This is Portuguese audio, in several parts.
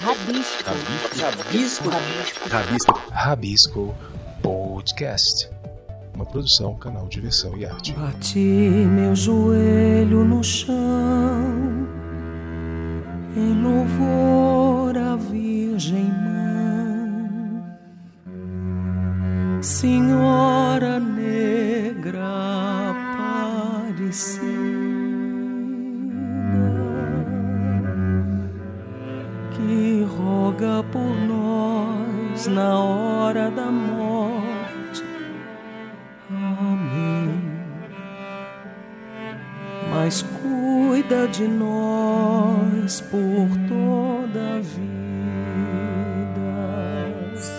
Rabisco. Rabisco. Rabisco. Rabisco. Rabisco Podcast. Uma produção, canal Diversão e Arte. Bati meu joelho no chão em louvor à Virgem Mãe, Senhora Negra Aparecida, na hora da morte. Amém. Mas cuida de nós por toda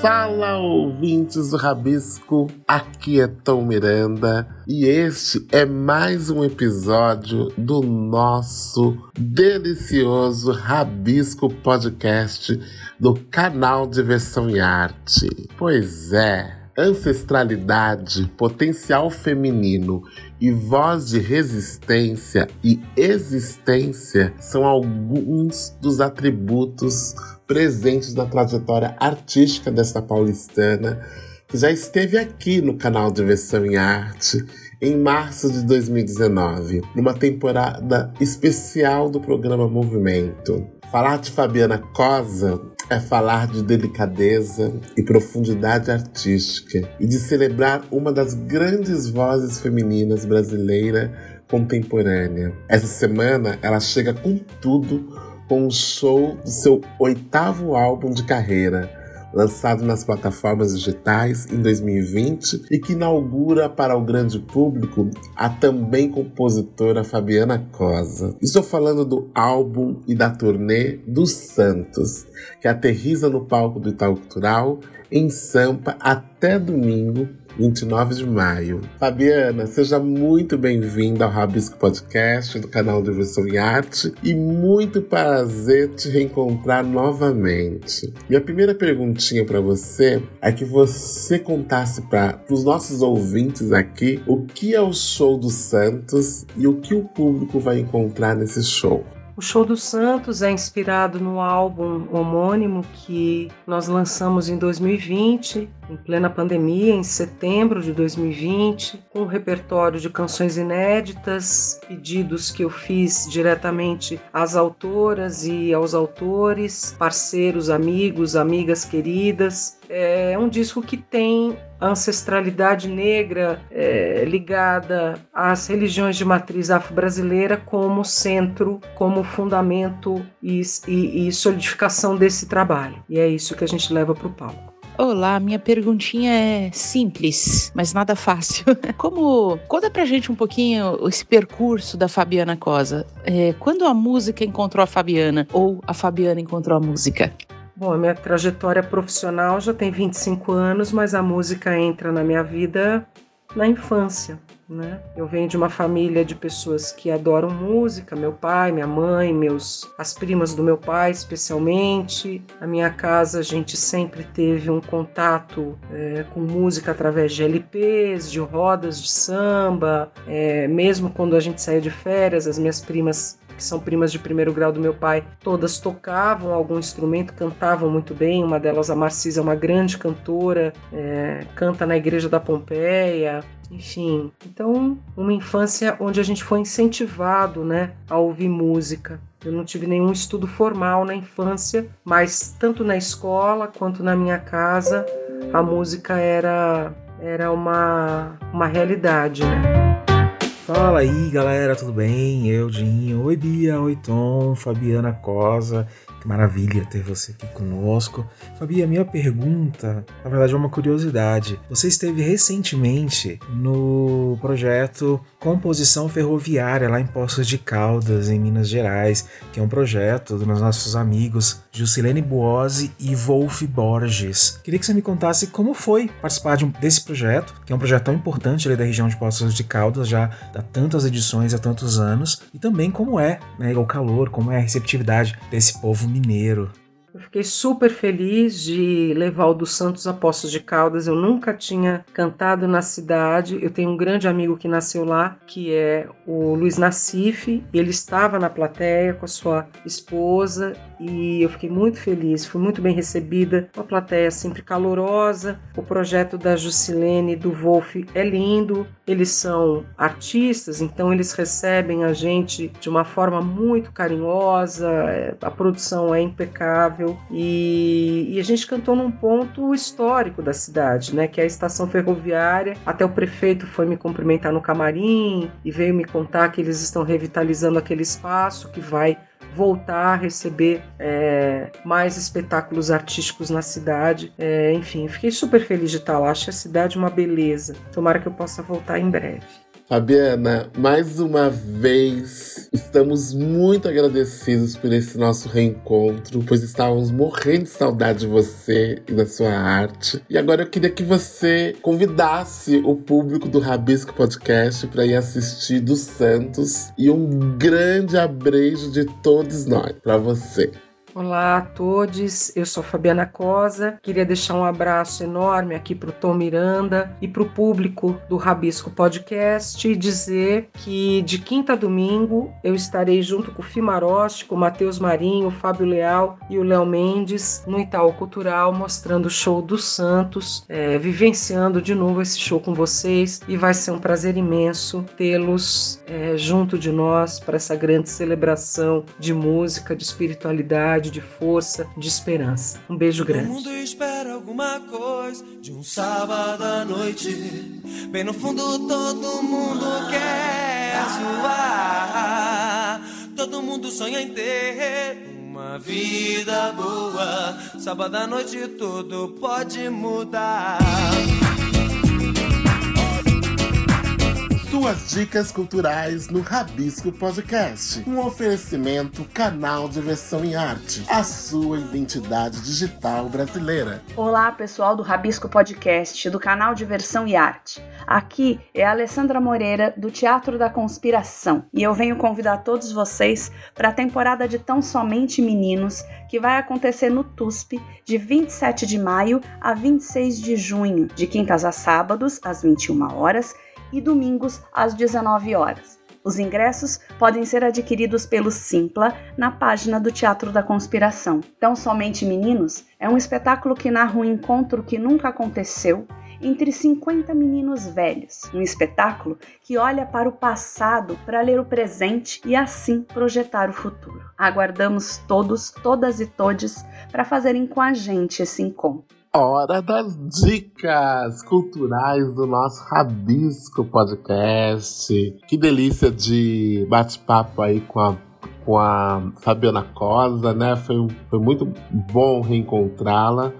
Fala ouvintes do Rabisco, aqui é Tom Miranda e este é mais um episódio do nosso delicioso Rabisco Podcast do canal Diversão e Arte. Pois é, ancestralidade, potencial feminino e voz de resistência e existência são alguns dos atributos presentes na trajetória artística dessa paulistana, que já esteve aqui no canal Diversão em Arte em março de 2019, numa temporada especial do programa Movimento. Falar de Fabiana Cosa é falar de delicadeza e profundidade artística e de celebrar uma das grandes vozes femininas brasileira contemporânea. Essa semana ela chega com tudo com o show do seu oitavo álbum de carreira, lançado nas plataformas digitais em 2020 e que inaugura para o grande público a também compositora Fabiana Cosa. Estou falando do álbum e da turnê dos Santos, que aterriza no palco do Itaú Cultural em Sampa até domingo 29 de maio. Fabiana, seja muito bem-vinda ao Rabisco Podcast do canal Diversão e Arte e muito prazer te reencontrar novamente. Minha primeira perguntinha para você é que você contasse para os nossos ouvintes aqui o que é o show dos Santos e o que o público vai encontrar nesse show. O Show dos Santos é inspirado no álbum homônimo que nós lançamos em 2020, em plena pandemia, em setembro de 2020, com um repertório de canções inéditas, pedidos que eu fiz diretamente às autoras e aos autores, parceiros, amigos, amigas queridas. É um disco que tem ancestralidade negra é, ligada às religiões de matriz afro-brasileira como centro, como fundamento e, e, e solidificação desse trabalho. E é isso que a gente leva para o palco. Olá, minha perguntinha é simples, mas nada fácil. Como conta pra gente um pouquinho esse percurso da Fabiana Cosa? É, quando a música encontrou a Fabiana ou a Fabiana encontrou a música? Bom, a minha trajetória profissional já tem 25 anos, mas a música entra na minha vida na infância. Né? Eu venho de uma família de pessoas que adoram música, meu pai, minha mãe, meus as primas do meu pai, especialmente. Na minha casa a gente sempre teve um contato é, com música através de LPs, de rodas de samba. É, mesmo quando a gente saía de férias, as minhas primas que são primas de primeiro grau do meu pai, todas tocavam algum instrumento, cantavam muito bem. Uma delas, a Marcisa, é uma grande cantora, é, canta na Igreja da Pompeia. Enfim, então uma infância onde a gente foi incentivado, né, a ouvir música. Eu não tive nenhum estudo formal na infância, mas tanto na escola quanto na minha casa, a música era era uma uma realidade, né? Fala aí galera, tudo bem? Eu, Dinho. Oi Bia, oi Tom, Fabiana Cosa. Que maravilha ter você aqui conosco. Fabi, a minha pergunta, na verdade, é uma curiosidade. Você esteve recentemente no projeto Composição Ferroviária lá em Poços de Caldas, em Minas Gerais, que é um projeto dos nossos amigos Jusilene Buozzi e Wolf Borges. Queria que você me contasse como foi participar de um, desse projeto, que é um projeto tão importante ali da região de Poços de Caldas, já há tantas edições, há tantos anos, e também como é né, o calor, como é a receptividade desse povo mineiro. Fiquei super feliz de levar o dos Santos Apóstolos de Caldas. Eu nunca tinha cantado na cidade. Eu tenho um grande amigo que nasceu lá, que é o Luiz Nassif. Ele estava na plateia com a sua esposa e eu fiquei muito feliz. Fui muito bem recebida. Uma plateia sempre calorosa. O projeto da Jusilene e do Wolf é lindo. Eles são artistas, então eles recebem a gente de uma forma muito carinhosa. A produção é impecável e, e a gente cantou num ponto histórico da cidade, né? Que é a estação ferroviária. Até o prefeito foi me cumprimentar no camarim e veio me contar que eles estão revitalizando aquele espaço que vai voltar a receber é, mais espetáculos artísticos na cidade. É, enfim, fiquei super feliz de estar lá. Acho a cidade uma beleza. Tomara que eu possa voltar em breve. Fabiana, mais uma vez estamos muito agradecidos por esse nosso reencontro, pois estávamos morrendo de saudade de você e da sua arte. E agora eu queria que você convidasse o público do Rabisco Podcast para ir assistir dos Santos e um grande abrejo de todos nós para você. Olá a todos, eu sou Fabiana Cosa. Queria deixar um abraço enorme aqui para o Tom Miranda e para o público do Rabisco Podcast e dizer que de quinta a domingo eu estarei junto com o Fimaroste, com o Matheus Marinho, o Fábio Leal e o Léo Mendes no Itaú Cultural mostrando o show dos Santos, é, vivenciando de novo esse show com vocês e vai ser um prazer imenso tê-los é, junto de nós para essa grande celebração de música, de espiritualidade de força, de esperança. Um beijo grande. O mundo espera alguma coisa de um sábado à noite. Bem no fundo todo mundo quer zoar. Todo mundo sonha em ter uma vida boa. Sábado à noite tudo pode mudar. Suas dicas culturais no Rabisco Podcast. Um oferecimento canal de versão em arte. A sua identidade digital brasileira. Olá, pessoal do Rabisco Podcast, do canal de versão e arte. Aqui é a Alessandra Moreira, do Teatro da Conspiração, e eu venho convidar todos vocês para a temporada de Tão Somente Meninos, que vai acontecer no TUSP de 27 de maio a 26 de junho, de quintas a sábados, às 21 horas e domingos às 19 horas. Os ingressos podem ser adquiridos pelo Simpla na página do Teatro da Conspiração. Então, Somente Meninos é um espetáculo que narra um encontro que nunca aconteceu entre 50 meninos velhos. Um espetáculo que olha para o passado para ler o presente e assim projetar o futuro. Aguardamos todos, todas e todes para fazerem com a gente esse encontro. Hora das dicas culturais do nosso Rabisco Podcast. Que delícia de bate-papo aí com a, com a Fabiana Cosa, né? Foi, foi muito bom reencontrá-la.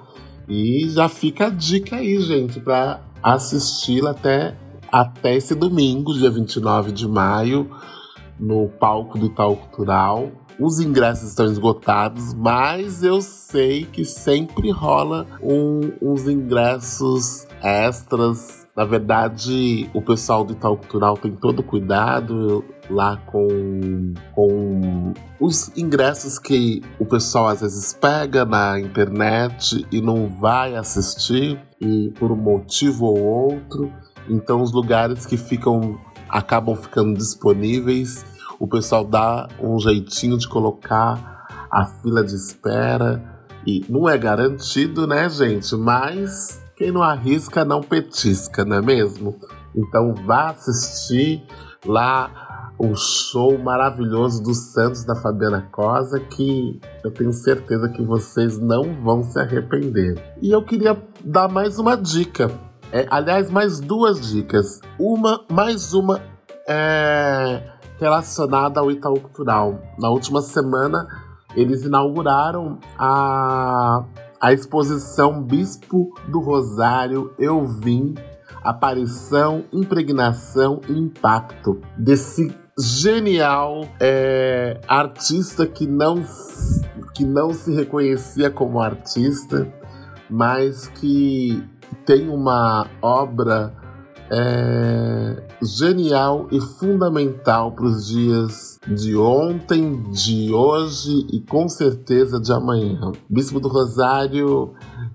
E já fica a dica aí, gente, para assisti-la até, até esse domingo, dia 29 de maio, no palco do Itaú Cultural. Os ingressos estão esgotados, mas eu sei que sempre rola um, uns ingressos extras. Na verdade, o pessoal do Itaú Cultural tem todo cuidado lá com, com os ingressos que o pessoal às vezes pega na internet e não vai assistir e por um motivo ou outro. Então os lugares que ficam acabam ficando disponíveis o pessoal dá um jeitinho de colocar a fila de espera. E não é garantido, né, gente? Mas quem não arrisca não petisca, não é mesmo? Então vá assistir lá o show maravilhoso dos Santos da Fabiana Cosa, que eu tenho certeza que vocês não vão se arrepender. E eu queria dar mais uma dica. É, aliás, mais duas dicas. Uma, mais uma é relacionada ao Itaú Cultural. Na última semana, eles inauguraram a, a exposição Bispo do Rosário Eu Vim, Aparição, Impregnação e Impacto desse genial é, artista que não, que não se reconhecia como artista, mas que tem uma obra é, genial e fundamental para os dias de ontem, de hoje e com certeza de amanhã. Bispo do Rosário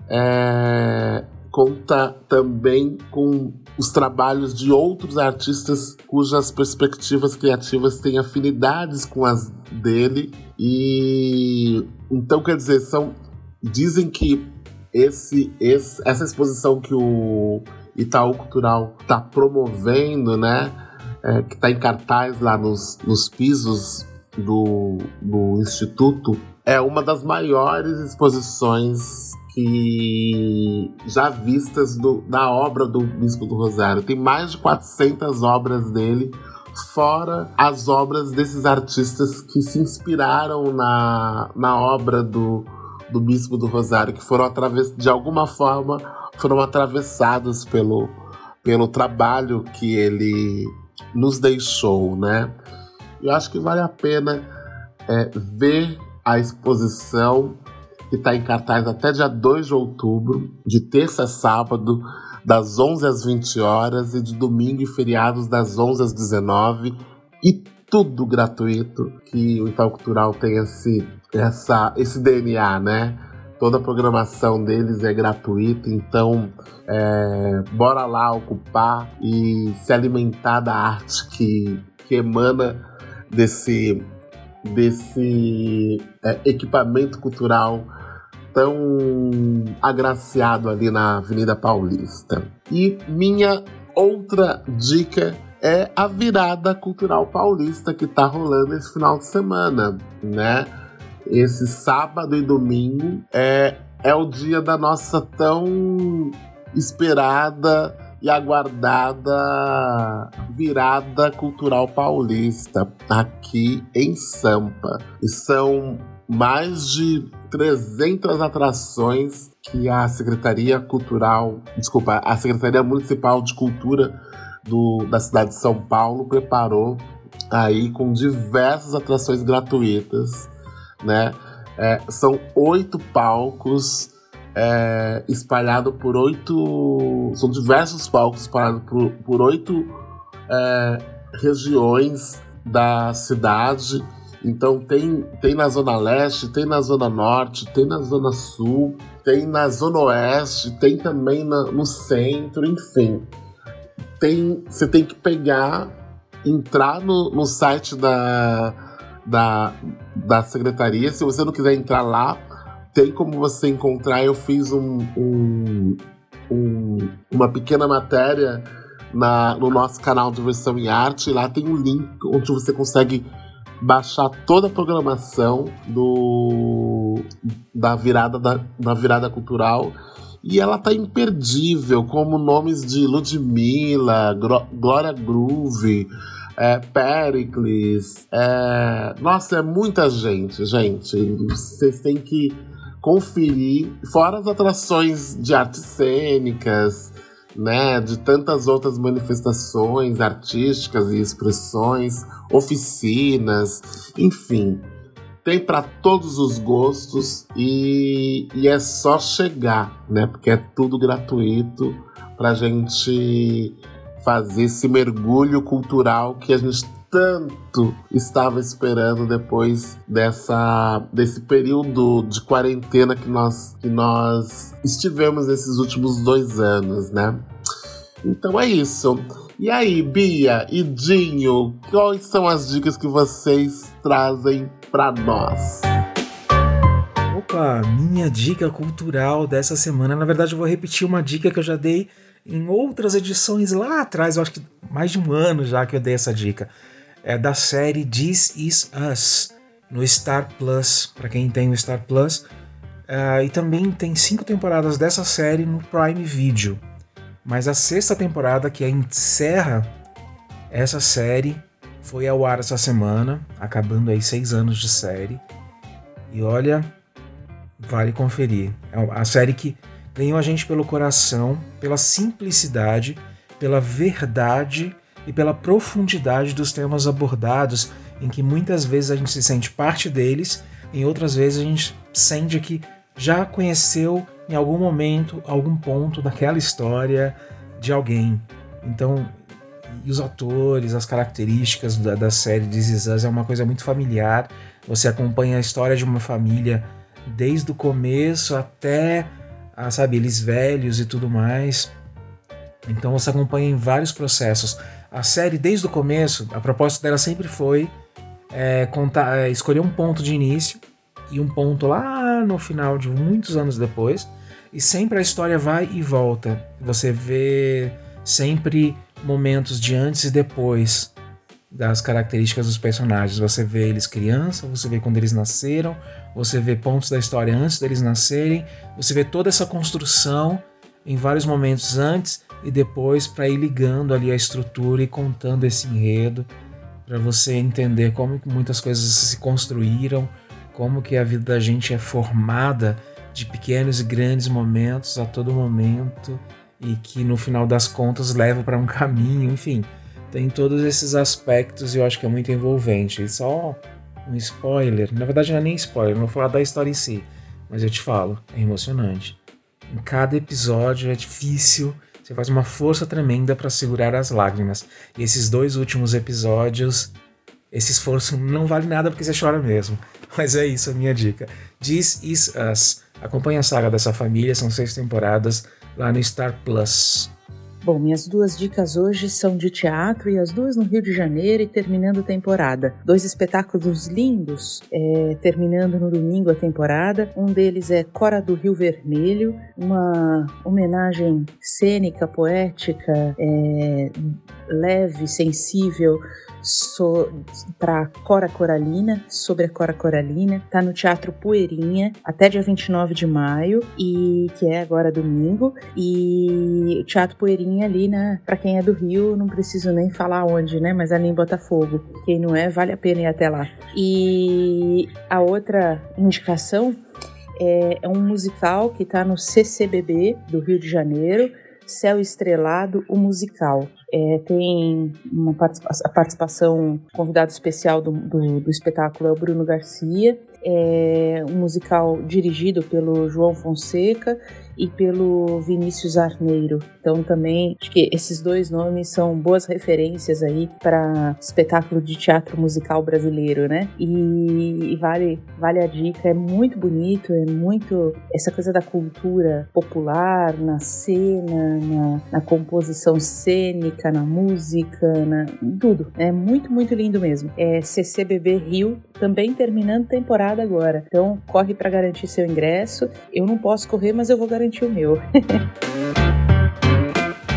é, conta também com os trabalhos de outros artistas cujas perspectivas criativas têm afinidades com as dele e então quer dizer são dizem que esse, esse essa exposição que o Itaú Cultural está promovendo, né? É, que está em cartaz lá nos, nos pisos do, do Instituto, é uma das maiores exposições que já vistas do, da obra do Bispo do Rosário. Tem mais de 400 obras dele, fora as obras desses artistas que se inspiraram na, na obra do, do Bispo do Rosário, que foram através de alguma forma foram atravessados pelo, pelo trabalho que ele nos deixou, né? Eu acho que vale a pena é, ver a exposição que está em cartaz até dia 2 de outubro, de terça a sábado, das 11 às 20 horas, e de domingo e feriados, das 11 às 19 e tudo gratuito, que o Itaú Cultural tem esse, essa, esse DNA, né? Toda a programação deles é gratuita, então é, bora lá ocupar e se alimentar da arte que, que emana desse, desse é, equipamento cultural tão agraciado ali na Avenida Paulista. E minha outra dica é a virada cultural paulista que está rolando esse final de semana, né? Esse sábado e domingo é, é o dia da nossa tão esperada e aguardada virada cultural paulista aqui em Sampa. E são mais de 300 atrações que a Secretaria Cultural, desculpa, a Secretaria Municipal de Cultura do, da cidade de São Paulo preparou aí com diversas atrações gratuitas né? É, são oito palcos é, espalhados por oito. São diversos palcos espalhados por, por oito é, regiões da cidade. Então tem, tem na Zona Leste, tem na Zona Norte, tem na Zona Sul, tem na Zona Oeste, tem também na, no centro, enfim. Tem, você tem que pegar, entrar no, no site da, da, da secretaria. Se você não quiser entrar lá, tem como você encontrar. Eu fiz um, um, um, uma pequena matéria na, no nosso canal de versão em arte. Lá tem um link onde você consegue baixar toda a programação do da virada da, da virada cultural e ela tá imperdível como nomes de Ludmilla, Glória Groove, é, Pericles. É... Nossa, é muita gente, gente. Vocês têm que conferir, fora as atrações de artes cênicas, né, de tantas outras manifestações artísticas e expressões, oficinas, enfim, tem para todos os gostos e, e, é só chegar, né, porque é tudo gratuito para gente fazer esse mergulho cultural que a gente tanto estava esperando depois dessa desse período de quarentena que nós que nós estivemos nesses últimos dois anos, né? Então é isso. E aí, Bia e Dinho, quais são as dicas que vocês trazem para nós? Opa, minha dica cultural dessa semana. Na verdade, eu vou repetir uma dica que eu já dei em outras edições lá atrás, eu acho que mais de um ano já que eu dei essa dica, é da série This Is Us no Star Plus, para quem tem o Star Plus. Uh, e também tem cinco temporadas dessa série no Prime Video. Mas a sexta temporada, que encerra essa série, foi ao ar essa semana, acabando aí seis anos de série. E olha, vale conferir. É a série que ganhou a gente pelo coração, pela simplicidade, pela verdade e pela profundidade dos temas abordados, em que muitas vezes a gente se sente parte deles, em outras vezes a gente sente que já conheceu em algum momento, algum ponto daquela história de alguém. Então, e os atores, as características da, da série Is Us é uma coisa muito familiar. Você acompanha a história de uma família desde o começo até, a, sabe, eles velhos e tudo mais. Então você acompanha em vários processos. A série, desde o começo, a proposta dela sempre foi é, contar, é, escolher um ponto de início e um ponto lá no final de muitos anos depois. E sempre a história vai e volta. Você vê sempre momentos de antes e depois das características dos personagens. Você vê eles criança, você vê quando eles nasceram, você vê pontos da história antes deles nascerem, você vê toda essa construção em vários momentos antes e depois para ir ligando ali a estrutura e contando esse enredo para você entender como que muitas coisas se construíram, como que a vida da gente é formada de pequenos e grandes momentos a todo momento e que no final das contas leva para um caminho, enfim, tem todos esses aspectos e eu acho que é muito envolvente. E só um spoiler, na verdade não é nem spoiler, não vou falar da história em si, mas eu te falo, é emocionante. Em cada episódio é difícil, você faz uma força tremenda para segurar as lágrimas. E esses dois últimos episódios, esse esforço não vale nada porque você chora mesmo. Mas é isso a minha dica. This Is Us. Acompanhe a saga dessa família, são seis temporadas lá no Star Plus. Bom, minhas duas dicas hoje são de teatro e as duas no Rio de Janeiro e terminando temporada. Dois espetáculos lindos, é, terminando no domingo a temporada. Um deles é Cora do Rio Vermelho, uma homenagem cênica, poética, é, leve, sensível so, para Cora Coralina, sobre a Cora Coralina. Tá no Teatro Poeirinha até dia 29 de maio, e que é agora domingo. E o Teatro Poeirinha ali, né? Para quem é do Rio, não preciso nem falar onde, né? Mas ali em Botafogo. Quem não é, vale a pena ir até lá. E a outra indicação é, é um musical que está no CCBB do Rio de Janeiro Céu Estrelado, o musical. É, tem uma participação, a participação, convidado especial do, do, do espetáculo é o Bruno Garcia. É um musical dirigido pelo João Fonseca e pelo Vinícius Arneiro. Então também acho que esses dois nomes são boas referências aí para espetáculo de teatro musical brasileiro, né? E, e, vale vale a dica, é muito bonito, é muito essa coisa da cultura popular na cena, na, na composição cênica, na música, na tudo. É muito muito lindo mesmo. É CCBB Rio também terminando temporada agora. Então corre para garantir seu ingresso. Eu não posso correr, mas eu vou garantir garantir o meu.